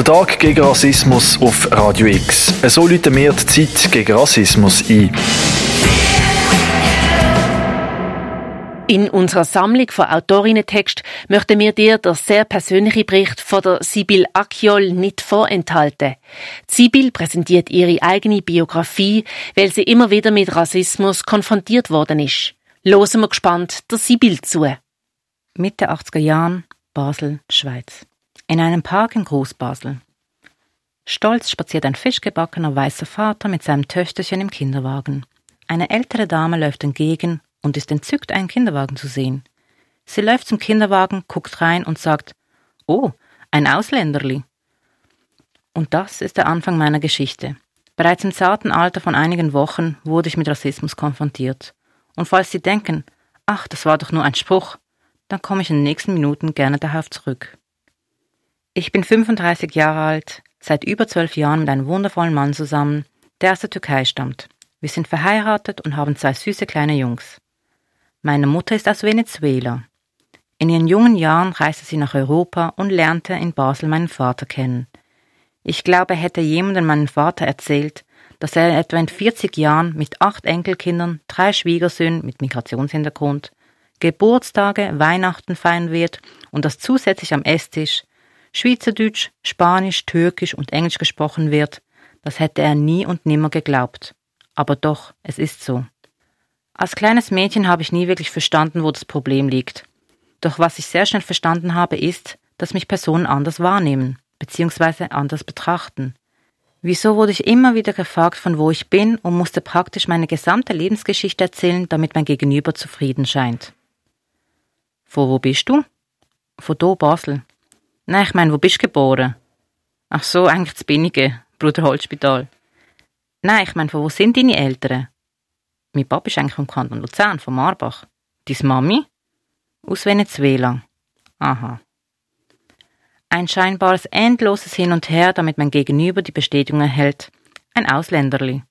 Der Tag gegen Rassismus auf Radio X. So läuten wir die Zeit gegen Rassismus ein. In unserer Sammlung von Autorinnentext möchten wir dir der sehr persönliche Bericht von der Sibyl Akiol nicht vorenthalten. Sibyl präsentiert ihre eigene Biografie, weil sie immer wieder mit Rassismus konfrontiert worden ist. Losen wir gespannt der Sibyl zu. Mitte 80er Jahren, Basel, Schweiz. In einem Park in Großbasel. Stolz spaziert ein fischgebackener weißer Vater mit seinem Töchterchen im Kinderwagen. Eine ältere Dame läuft entgegen und ist entzückt, einen Kinderwagen zu sehen. Sie läuft zum Kinderwagen, guckt rein und sagt, Oh, ein Ausländerli. Und das ist der Anfang meiner Geschichte. Bereits im zarten Alter von einigen Wochen wurde ich mit Rassismus konfrontiert. Und falls Sie denken, ach, das war doch nur ein Spruch, dann komme ich in den nächsten Minuten gerne darauf zurück. Ich bin 35 Jahre alt, seit über zwölf Jahren mit einem wundervollen Mann zusammen, der aus der Türkei stammt. Wir sind verheiratet und haben zwei süße kleine Jungs. Meine Mutter ist aus Venezuela. In ihren jungen Jahren reiste sie nach Europa und lernte in Basel meinen Vater kennen. Ich glaube, hätte jemandem meinen Vater erzählt, dass er etwa in 40 Jahren mit acht Enkelkindern, drei Schwiegersöhnen mit Migrationshintergrund, Geburtstage, Weihnachten feiern wird und dass zusätzlich am Esstisch Schweizerdeutsch, Spanisch, Türkisch und Englisch gesprochen wird, das hätte er nie und nimmer geglaubt. Aber doch, es ist so. Als kleines Mädchen habe ich nie wirklich verstanden, wo das Problem liegt. Doch was ich sehr schnell verstanden habe, ist, dass mich Personen anders wahrnehmen, bzw. anders betrachten. Wieso wurde ich immer wieder gefragt, von wo ich bin und musste praktisch meine gesamte Lebensgeschichte erzählen, damit mein Gegenüber zufrieden scheint. Von wo bist du? Von do Basel. Nein, ich meine, wo bist du geboren? Ach so, eigentlich zu Binnige, Bruder Holzspital. Nein, ich meine, von wo sind deine Eltern? Mein Papa ist eigentlich vom Kanton Luzern, von Marbach. Deine Mami? Aus Venezuela. Aha. Ein scheinbares endloses Hin und Her, damit mein Gegenüber die Bestätigung erhält. Ein Ausländerli.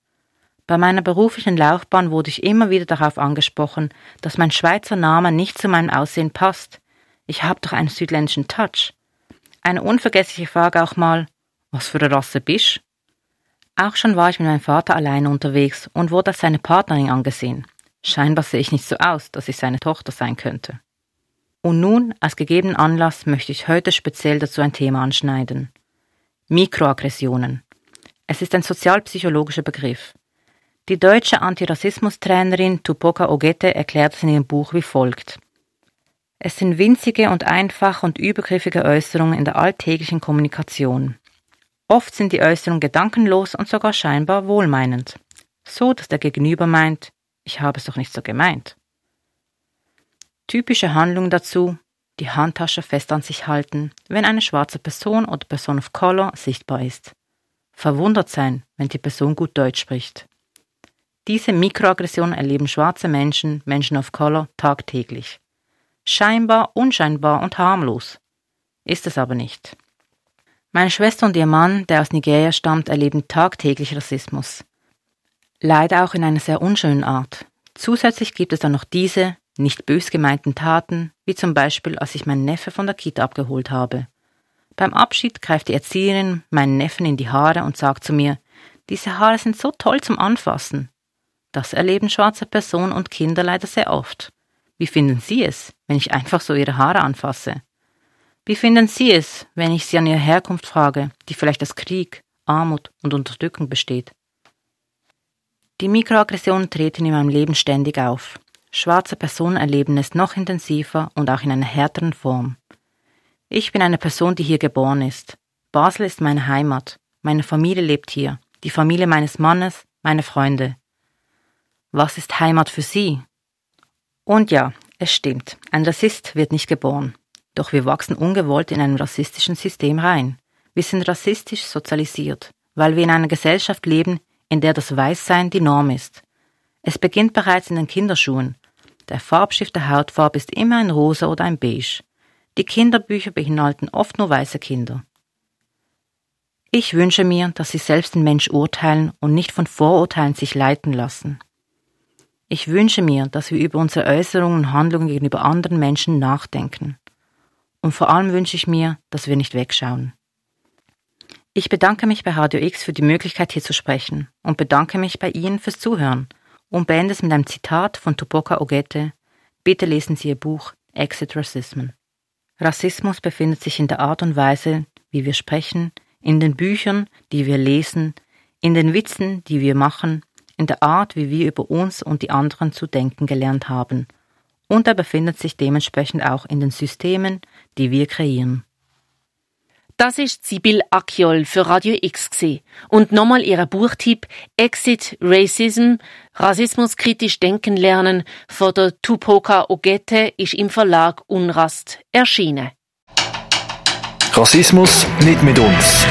Bei meiner beruflichen Laufbahn wurde ich immer wieder darauf angesprochen, dass mein Schweizer Name nicht zu meinem Aussehen passt. Ich habe doch einen südländischen Touch. Eine unvergessliche Frage auch mal, was für eine Rasse bist? Auch schon war ich mit meinem Vater alleine unterwegs und wurde als seine Partnerin angesehen. Scheinbar sehe ich nicht so aus, dass ich seine Tochter sein könnte. Und nun, als gegebenen Anlass, möchte ich heute speziell dazu ein Thema anschneiden. Mikroaggressionen. Es ist ein sozialpsychologischer Begriff. Die deutsche Antirassismus-Trainerin Tupoka Ogette erklärt es in ihrem Buch wie folgt. Es sind winzige und einfache und übergriffige Äußerungen in der alltäglichen Kommunikation. Oft sind die Äußerungen gedankenlos und sogar scheinbar wohlmeinend, so dass der Gegenüber meint, ich habe es doch nicht so gemeint. Typische Handlung dazu, die Handtasche fest an sich halten, wenn eine schwarze Person oder Person of Color sichtbar ist. Verwundert sein, wenn die Person gut Deutsch spricht. Diese Mikroaggressionen erleben schwarze Menschen, Menschen of Color, tagtäglich. Scheinbar, unscheinbar und harmlos. Ist es aber nicht. Meine Schwester und ihr Mann, der aus Nigeria stammt, erleben tagtäglich Rassismus. Leider auch in einer sehr unschönen Art. Zusätzlich gibt es dann noch diese, nicht bös gemeinten Taten, wie zum Beispiel, als ich meinen Neffe von der Kita abgeholt habe. Beim Abschied greift die Erzieherin meinen Neffen in die Haare und sagt zu mir, diese Haare sind so toll zum Anfassen. Das erleben schwarze Personen und Kinder leider sehr oft. Wie finden Sie es, wenn ich einfach so Ihre Haare anfasse? Wie finden Sie es, wenn ich Sie an Ihre Herkunft frage, die vielleicht aus Krieg, Armut und Unterdrückung besteht? Die Mikroaggressionen treten in meinem Leben ständig auf. Schwarze Personen erleben es noch intensiver und auch in einer härteren Form. Ich bin eine Person, die hier geboren ist. Basel ist meine Heimat. Meine Familie lebt hier. Die Familie meines Mannes, meine Freunde. Was ist Heimat für Sie? Und ja, es stimmt. Ein Rassist wird nicht geboren. Doch wir wachsen ungewollt in einem rassistischen System rein. Wir sind rassistisch sozialisiert, weil wir in einer Gesellschaft leben, in der das Weißsein die Norm ist. Es beginnt bereits in den Kinderschuhen. Der Farbstift der Hautfarbe ist immer ein Rosa oder ein Beige. Die Kinderbücher beinhalten oft nur weiße Kinder. Ich wünsche mir, dass sie selbst den Mensch urteilen und nicht von Vorurteilen sich leiten lassen. Ich wünsche mir, dass wir über unsere Äußerungen und Handlungen gegenüber anderen Menschen nachdenken. Und vor allem wünsche ich mir, dass wir nicht wegschauen. Ich bedanke mich bei Radio X für die Möglichkeit, hier zu sprechen und bedanke mich bei Ihnen fürs Zuhören und beende es mit einem Zitat von Tupoka Ogette. Bitte lesen Sie Ihr Buch Exit Racism. Rassismus befindet sich in der Art und Weise, wie wir sprechen, in den Büchern, die wir lesen, in den Witzen, die wir machen, in der Art, wie wir über uns und die anderen zu denken gelernt haben. Und er befindet sich dementsprechend auch in den Systemen, die wir kreieren. Das ist Sibyl Akiol für Radio X gewesen. und nochmal ihrer Buchtipp Exit Racism, Rassismuskritisch denken lernen von der Tupoka Ogette ist im Verlag Unrast erschienen. Rassismus nicht mit uns.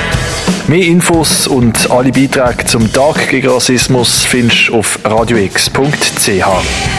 Mehr Infos und alle Beiträge zum Tag gegen Rassismus findest du auf radiox.ch.